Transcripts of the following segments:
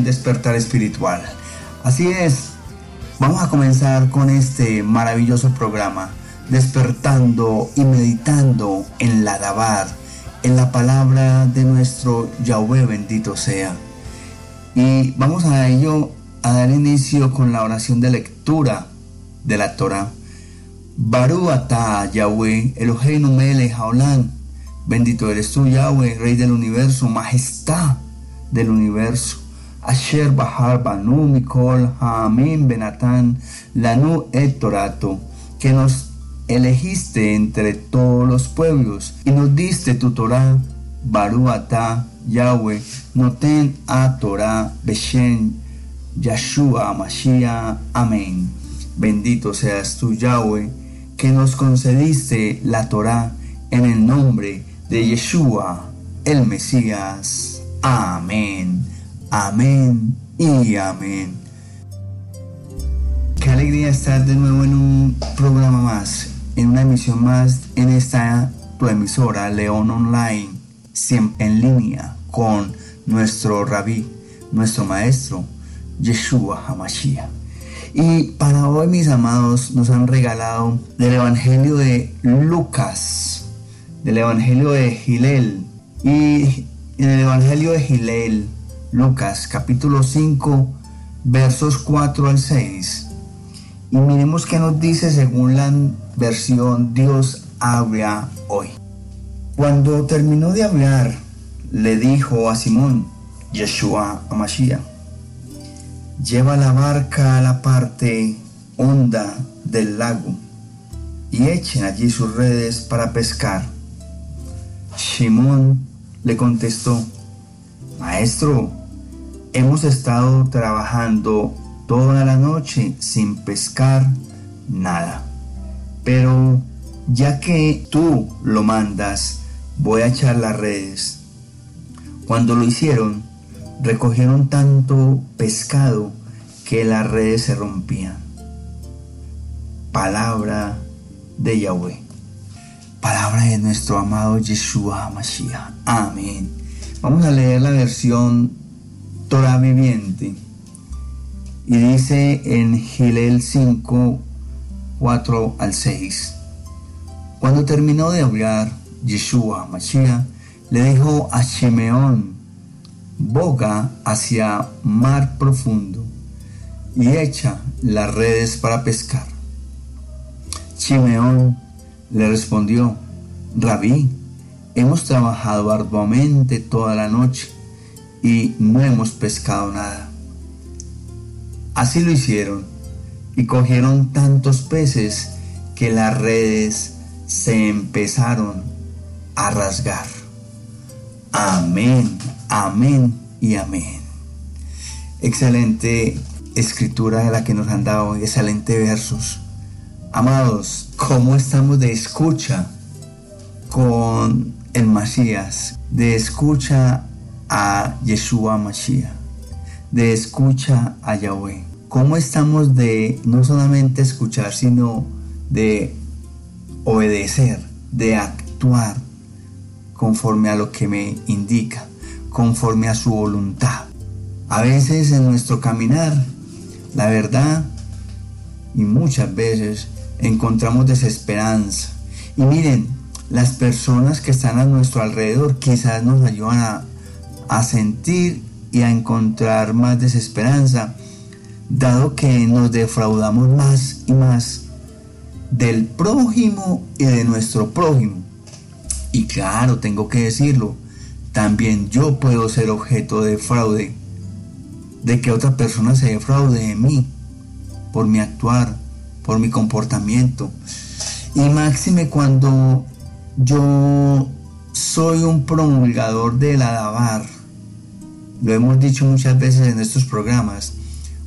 Despertar Espiritual. Así es, vamos a comenzar con este maravilloso programa, despertando y meditando en la Dabar, en la palabra de nuestro Yahweh bendito sea. Y vamos a ello a dar inicio con la oración de lectura de la Torah. Baru ata Yahweh, Eloheinu melech. Bendito eres tú, Yahweh, Rey del universo, majestad del universo. Asher Bahar Banu Mikol Hamim Benatán Lanu et Torato, que nos elegiste entre todos los pueblos y nos diste tu Torah, Baru ata Yahweh, Noten a Torah Beshen Yeshua Mashiach. Amén. Bendito seas tú, Yahweh, que nos concediste la Torah en el nombre de Yeshua, el Mesías. Amén, amén y amén. Qué alegría estar de nuevo en un programa más, en una emisión más en esta tu emisora León Online, siempre en línea con nuestro rabí, nuestro maestro, Yeshua Hamashiach. Y para hoy, mis amados, nos han regalado del Evangelio de Lucas, del Evangelio de Gilel. Y en el Evangelio de Gilel, Lucas capítulo 5, versos 4 al 6. Y miremos qué nos dice según la versión Dios habla hoy. Cuando terminó de hablar, le dijo a Simón, Yeshua Amashiach, lleva la barca a la parte honda del lago y echen allí sus redes para pescar. Simón le contestó, Maestro, hemos estado trabajando toda la noche sin pescar nada, pero ya que tú lo mandas, voy a echar las redes. Cuando lo hicieron, recogieron tanto pescado que las redes se rompían. Palabra de Yahweh. Palabra de nuestro amado Yeshua Mashiach. Amén. Vamos a leer la versión Torah viviente. Y dice en Gilel 5, 4 al 6. Cuando terminó de hablar, Yeshua Mashiach le dijo a Shimeón, boga hacia mar profundo y echa las redes para pescar. Shimeón le respondió, Rabí, hemos trabajado arduamente toda la noche y no hemos pescado nada. Así lo hicieron y cogieron tantos peces que las redes se empezaron a rasgar. Amén, amén y amén. Excelente escritura de la que nos han dado, excelente versos. Amados, ¿cómo estamos de escucha con el Masías? De escucha a Yeshua Mashiach, de escucha a Yahweh. ¿Cómo estamos de no solamente escuchar, sino de obedecer, de actuar conforme a lo que me indica, conforme a su voluntad? A veces en nuestro caminar, la verdad, y muchas veces encontramos desesperanza. Y miren, las personas que están a nuestro alrededor quizás nos ayudan a, a sentir y a encontrar más desesperanza, dado que nos defraudamos más y más del prójimo y de nuestro prójimo. Y claro, tengo que decirlo, también yo puedo ser objeto de fraude, de que otra persona se defraude de mí por mi actuar, por mi comportamiento. Y máxime cuando yo soy un promulgador del adabar. Lo hemos dicho muchas veces en estos programas.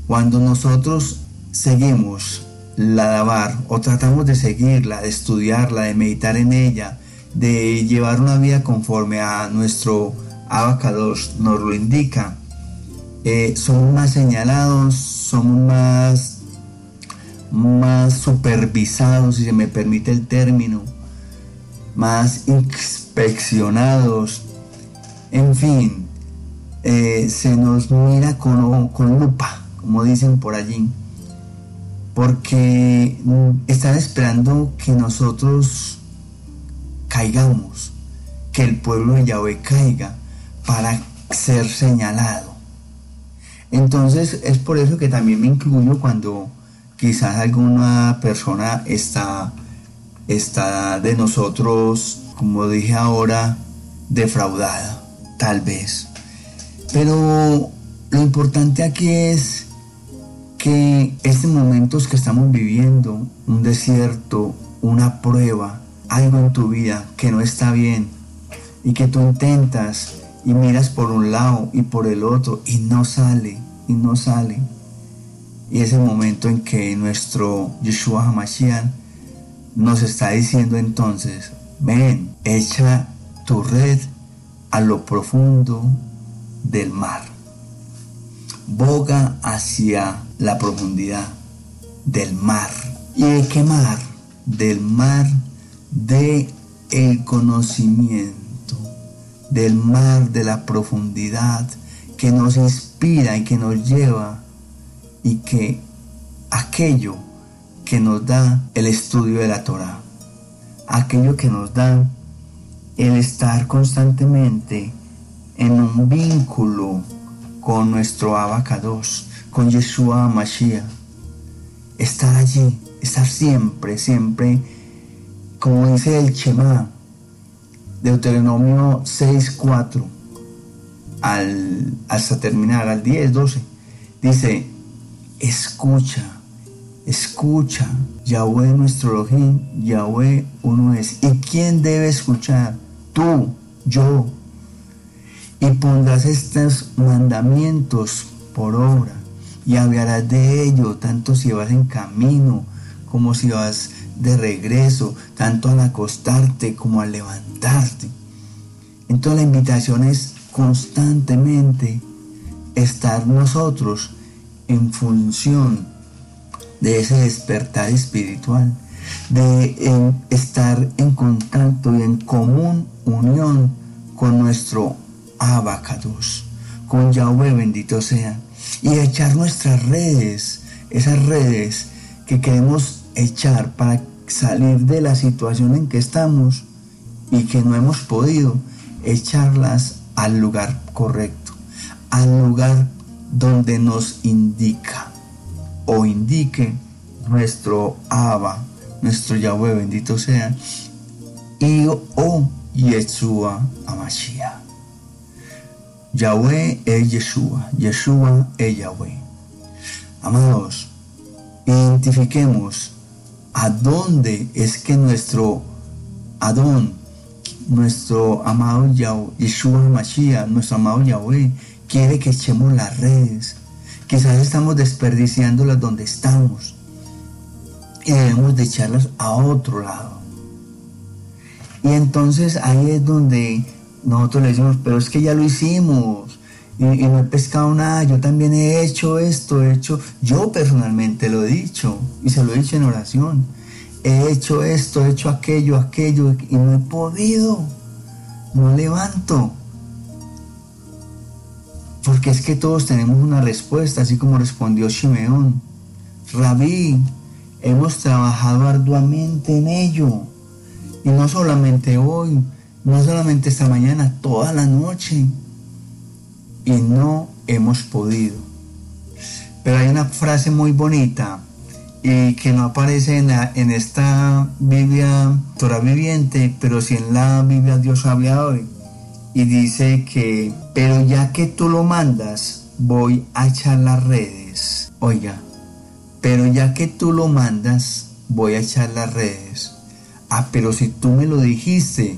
Cuando nosotros seguimos la Dabar o tratamos de seguirla, de estudiarla, de meditar en ella, de llevar una vida conforme a nuestro abacados nos lo indica, eh, somos más señalados, somos más más supervisados, si se me permite el término, más inspeccionados, en fin, eh, se nos mira con, con lupa, como dicen por allí, porque están esperando que nosotros caigamos, que el pueblo de Yahweh caiga para ser señalado. Entonces es por eso que también me incluyo cuando quizás alguna persona está, está de nosotros, como dije ahora, defraudada, tal vez. Pero lo importante aquí es que estos momentos que estamos viviendo, un desierto, una prueba, algo en tu vida que no está bien y que tú intentas y miras por un lado y por el otro y no sale y no sale. Y es el momento en que nuestro Yeshua HaMashiach nos está diciendo entonces, ven, echa tu red a lo profundo del mar. Boga hacia la profundidad del mar. ¿Y de qué mar? Del mar de el conocimiento, del mar de la profundidad que nos inspira y que nos lleva y que aquello que nos da el estudio de la Torah, aquello que nos da el estar constantemente en un vínculo con nuestro abacados, con Yeshua Mashiach, estar allí, estar siempre, siempre, como dice el Shema, Deuteronomio 6.4, al, hasta terminar, al 10, 12, dice, escucha, escucha, Yahweh nuestro Elohim, Yahweh uno es. ¿Y quién debe escuchar? Tú, yo. Y pondrás estos mandamientos por obra y hablarás de ello, tanto si vas en camino como si vas de regreso, tanto al acostarte como al levantarte. Entonces la invitación es constantemente estar nosotros en función de ese despertar espiritual, de estar en contacto y en común unión con nuestro abacados, con Yahweh bendito sea, y echar nuestras redes, esas redes que queremos echar para salir de la situación en que estamos y que no hemos podido, echarlas al lugar correcto, al lugar donde nos indica o indique nuestro Abba, nuestro Yahweh bendito sea, y o Yeshua Amashiach. Yahweh es Yeshua, Yeshua es Yahweh. Amados, identifiquemos a dónde es que nuestro Adón, nuestro amado Yeshua Mashiach, nuestro amado Yahweh, quiere que echemos las redes. Quizás estamos desperdiciándolas donde estamos y debemos de echarlas a otro lado. Y entonces ahí es donde nosotros le decimos, pero es que ya lo hicimos y, no he pescado nada, yo también he hecho esto, he hecho, yo personalmente lo he dicho y se lo he dicho en oración, he hecho esto, he hecho aquello, aquello y no he podido, no levanto. Porque es que todos tenemos una respuesta, así como respondió Shimeón. Rabí, hemos trabajado arduamente en ello. Y no solamente hoy, no solamente esta mañana, toda la noche. Y no hemos podido. Pero hay una frase muy bonita y que no aparece en, en esta Biblia Torah viviente, pero sí en la Biblia Dios habla hoy y dice que, pero ya que tú lo mandas, voy a echar las redes. Oiga, pero ya que tú lo mandas, voy a echar las redes. Ah, pero si tú me lo dijiste,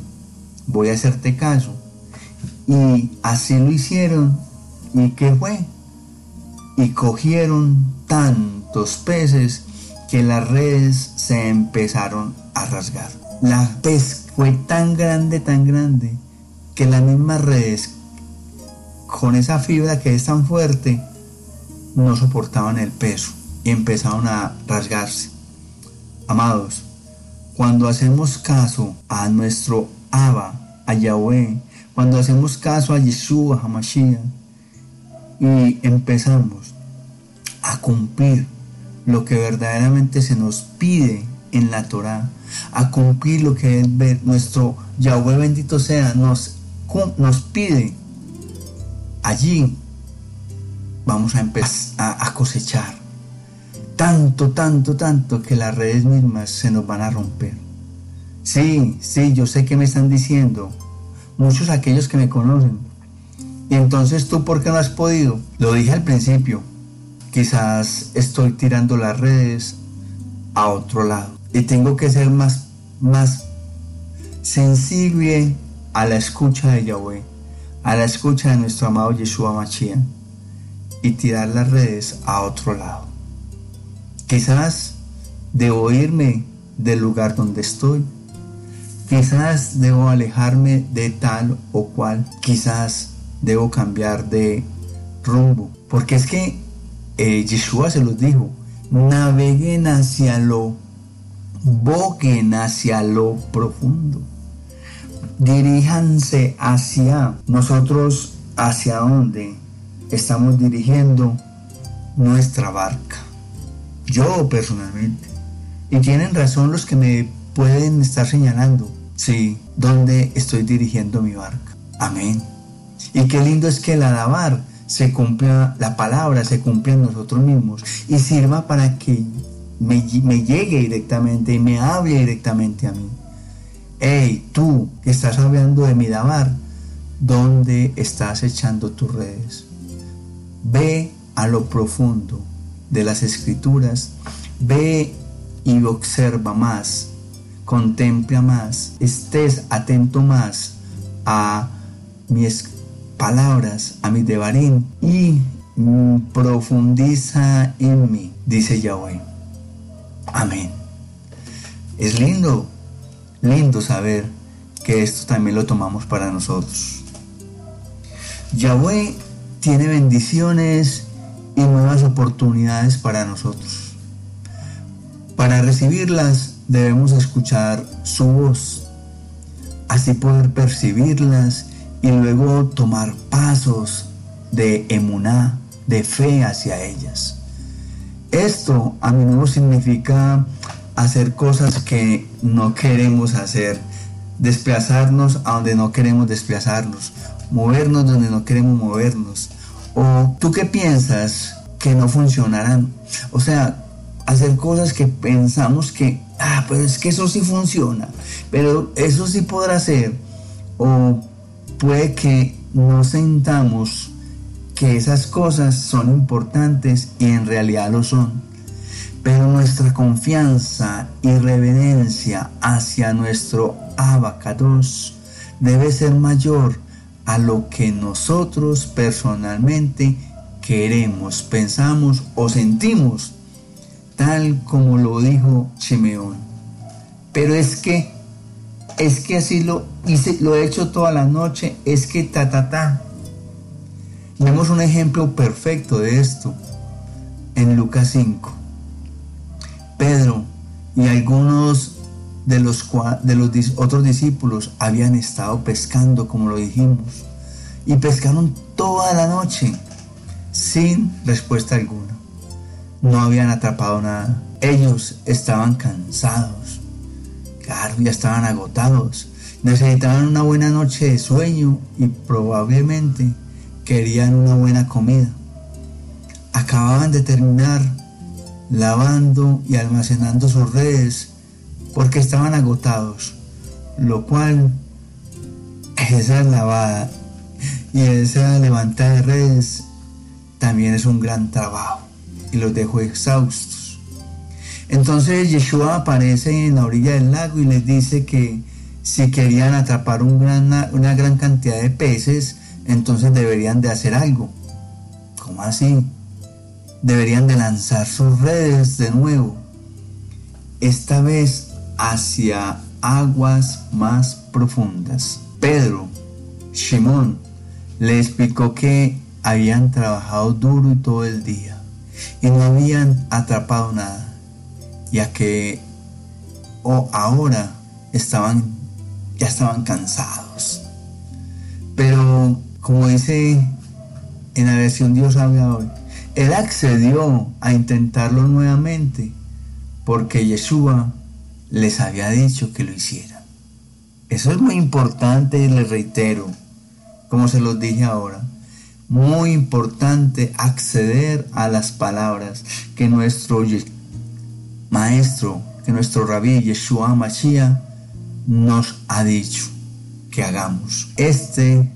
voy a hacerte caso. Y así lo hicieron. ¿Y qué fue? Y cogieron tantos peces que las redes se empezaron a rasgar. La pesca fue tan grande, tan grande, que las mismas redes, con esa fibra que es tan fuerte, no soportaban el peso y empezaron a rasgarse. Amados, cuando hacemos caso a nuestro Abba, a Yahweh, cuando hacemos caso a Yeshua, a Mashiach, y empezamos a cumplir lo que verdaderamente se nos pide en la Torah, a cumplir lo que nuestro Yahweh bendito sea, nos, nos pide, allí vamos a empezar a cosechar. Tanto, tanto, tanto que las redes mismas se nos van a romper. Sí, sí, yo sé que me están diciendo, muchos aquellos que me conocen. Y entonces tú, ¿por qué no has podido? Lo dije al principio, quizás estoy tirando las redes a otro lado. Y tengo que ser más, más sensible a la escucha de Yahweh, a la escucha de nuestro amado Yeshua Mashiach y tirar las redes a otro lado. Quizás debo irme del lugar donde estoy. Quizás debo alejarme de tal o cual. Quizás debo cambiar de rumbo. Porque es que eh, Yeshua se los dijo, naveguen hacia lo, boguen hacia lo profundo. Diríjanse hacia nosotros, hacia dónde estamos dirigiendo nuestra barca. Yo personalmente. Y tienen razón los que me pueden estar señalando, sí, dónde estoy dirigiendo mi barca. Amén. Y qué lindo es que el alabar se cumpla, la palabra se cumpla en nosotros mismos y sirva para que me, me llegue directamente y me hable directamente a mí. Hey, tú que estás hablando de mi alabar, ¿dónde estás echando tus redes? Ve a lo profundo de las escrituras, ve y observa más, contempla más, estés atento más a mis palabras, a mi devarín y profundiza en mí, dice Yahweh. Amén. Es lindo, lindo saber que esto también lo tomamos para nosotros. Yahweh tiene bendiciones y nuevas oportunidades para nosotros. Para recibirlas debemos escuchar su voz, así poder percibirlas y luego tomar pasos de emuná, de fe hacia ellas. Esto a menudo significa hacer cosas que no queremos hacer, desplazarnos a donde no queremos desplazarnos, movernos donde no queremos movernos. ¿O tú qué piensas que no funcionarán? O sea, hacer cosas que pensamos que, ah, pero es que eso sí funciona, pero eso sí podrá ser. O puede que no sentamos que esas cosas son importantes y en realidad lo son. Pero nuestra confianza y reverencia hacia nuestro abacados debe ser mayor a lo que nosotros personalmente queremos, pensamos o sentimos, tal como lo dijo Simeón. Pero es que es que así lo hice, lo he hecho toda la noche, es que ta ta ta. Vemos un ejemplo perfecto de esto en Lucas 5. Pedro y algunos de los, de los otros discípulos habían estado pescando, como lo dijimos, y pescaron toda la noche sin respuesta alguna. No habían atrapado nada. Ellos estaban cansados ya estaban agotados. Necesitaban una buena noche de sueño y probablemente querían una buena comida. Acababan de terminar lavando y almacenando sus redes porque estaban agotados, lo cual esa lavada y esa levantada de redes también es un gran trabajo y los dejó exhaustos. Entonces Yeshua aparece en la orilla del lago y les dice que si querían atrapar una gran cantidad de peces, entonces deberían de hacer algo. ¿Cómo así? Deberían de lanzar sus redes de nuevo, esta vez hacia aguas más profundas. Pedro, Shimón, le explicó que habían trabajado duro y todo el día y no habían atrapado nada ya que o ahora estaban ya estaban cansados. Pero como dice en la versión Dios habla hoy, él accedió a intentarlo nuevamente porque Yeshua les había dicho que lo hicieran. Eso es muy importante y les reitero, como se los dije ahora, muy importante acceder a las palabras que nuestro maestro, que nuestro rabí Yeshua Mashiach nos ha dicho que hagamos. Este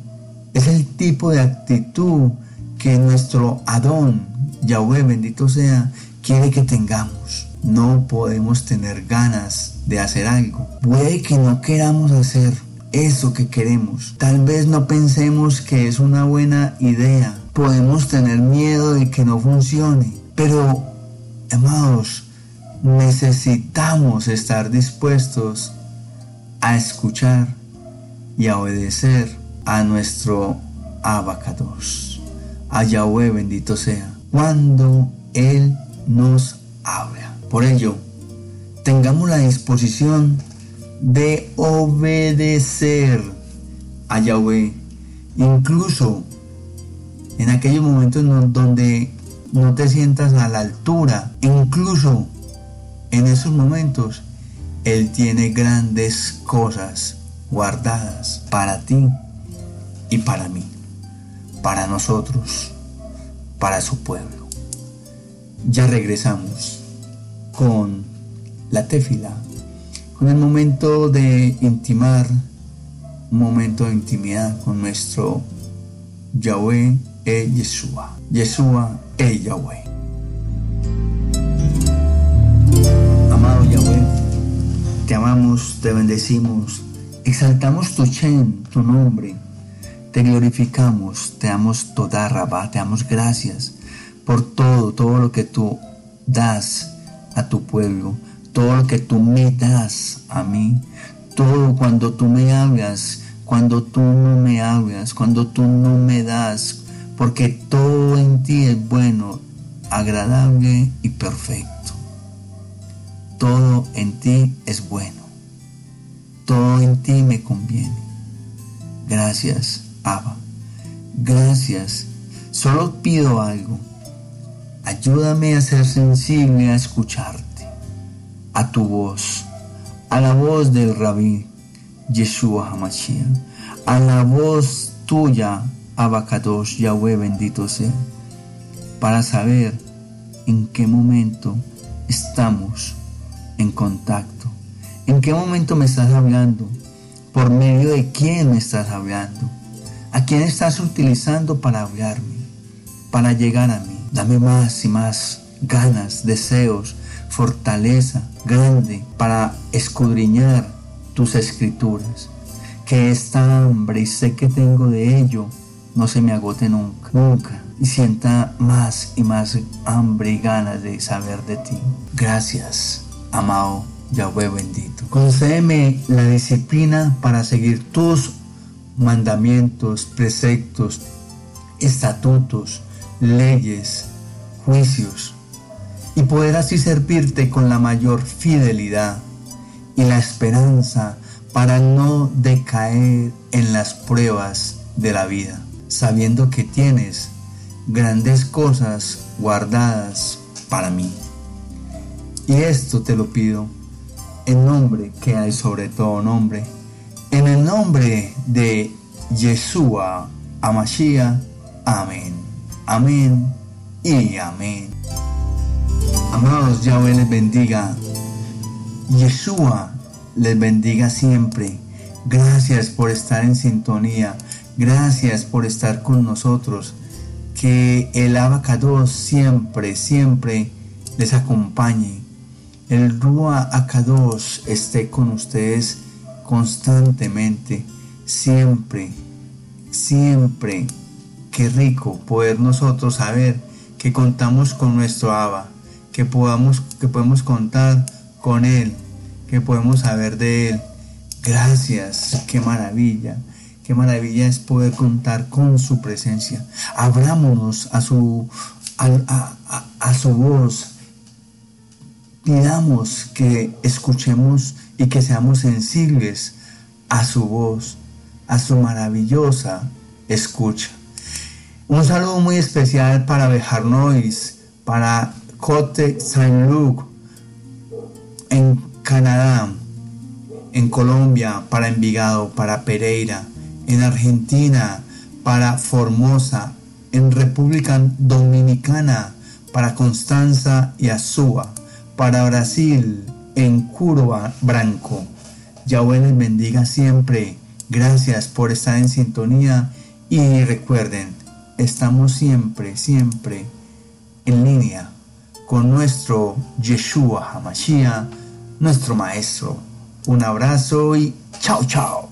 es el tipo de actitud que nuestro Adón, Yahweh bendito sea, quiere que tengamos. No podemos tener ganas de hacer algo. Puede que no queramos hacer eso que queremos. Tal vez no pensemos que es una buena idea. Podemos tener miedo de que no funcione. Pero, amados, necesitamos estar dispuestos a escuchar y a obedecer a nuestro abacados, a Yahweh bendito sea, cuando Él nos habla. Por ello, tengamos la disposición de obedecer a Yahweh, incluso en aquellos momentos donde no te sientas a la altura, incluso en esos momentos, Él tiene grandes cosas guardadas para ti y para mí, para nosotros, para su pueblo. Ya regresamos con la tefila, con el momento de intimar, un momento de intimidad con nuestro Yahweh e Yeshua. Yeshua e Yahweh. Amado Yahweh, te amamos, te bendecimos, exaltamos tu Chen, tu nombre, te glorificamos, te damos toda rabá, te damos gracias por todo, todo lo que tú das a tu pueblo, todo lo que tú me das a mí, todo cuando tú me hablas, cuando tú no me hablas, cuando tú no me das, porque todo en ti es bueno, agradable y perfecto. Todo en ti es bueno. Todo en ti me conviene. Gracias, Abba. Gracias. Solo pido algo. Ayúdame a ser sensible a escucharte, a tu voz, a la voz del rabí Yeshua Hamashiach, a la voz tuya, Abacados Yahweh bendito sea, para saber en qué momento estamos en contacto, en qué momento me estás hablando, por medio de quién me estás hablando, a quién estás utilizando para hablarme, para llegar a mí. Dame más y más ganas, deseos, fortaleza grande para escudriñar tus escrituras. Que esta hambre y sé que tengo de ello no se me agote nunca, nunca. Y sienta más y más hambre y ganas de saber de ti. Gracias, amado Yahweh bendito. Concédeme la disciplina para seguir tus mandamientos, preceptos, estatutos, leyes, juicios, y poder así servirte con la mayor fidelidad y la esperanza para no decaer en las pruebas de la vida, sabiendo que tienes grandes cosas guardadas para mí. Y esto te lo pido en nombre que hay sobre todo nombre, en el nombre de Yeshua Amashiach. Amén. Amén y amén. Amados, Yahweh les bendiga. Yeshua les bendiga siempre. Gracias por estar en sintonía. Gracias por estar con nosotros. Que el abacados siempre, siempre les acompañe. El Rúa Akados esté con ustedes constantemente, siempre, siempre. Qué rico poder nosotros saber que contamos con nuestro Abba, que podamos, que podemos contar con Él, que podemos saber de Él. Gracias, qué maravilla. Qué maravilla es poder contar con su presencia. Abrámonos a su, a, a su voz. Pidamos que escuchemos y que seamos sensibles a su voz, a su maravillosa escucha. Un saludo muy especial para Bejarnois, para Cote Saint-Luc en Canadá, en Colombia, para Envigado, para Pereira, en Argentina, para Formosa, en República Dominicana, para Constanza y Azúa, para Brasil, en Curva Branco. Yahweh les bendiga siempre. Gracias por estar en sintonía y recuerden, estamos siempre, siempre en línea con nuestro Yeshua Hamashiach, nuestro Maestro. Un abrazo y chao, chao.